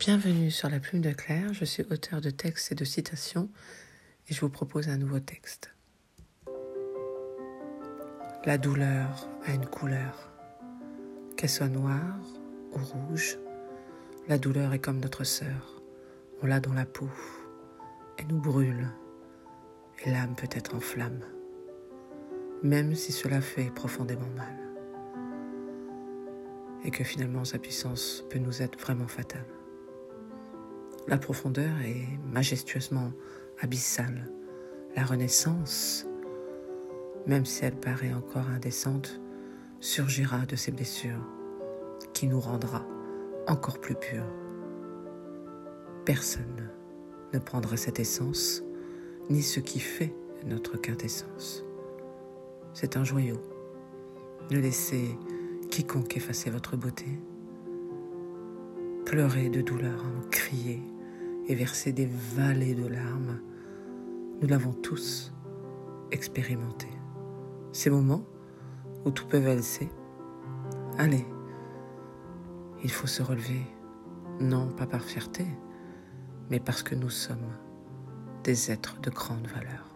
Bienvenue sur la plume de Claire, je suis auteur de textes et de citations et je vous propose un nouveau texte. La douleur a une couleur, qu'elle soit noire ou rouge, la douleur est comme notre sœur, on l'a dans la peau, elle nous brûle et l'âme peut être en flamme, même si cela fait profondément mal. Et que finalement sa puissance peut nous être vraiment fatale. La profondeur est majestueusement abyssale. La renaissance, même si elle paraît encore indécente, surgira de ces blessures qui nous rendra encore plus purs. Personne ne prendra cette essence, ni ce qui fait notre quintessence. C'est un joyau. Ne laissez quiconque effacer votre beauté. Pleurer de douleur, en crier, et verser des vallées de larmes, nous l'avons tous expérimenté. Ces moments où tout peut valser. Allez, il faut se relever, non pas par fierté, mais parce que nous sommes des êtres de grande valeur.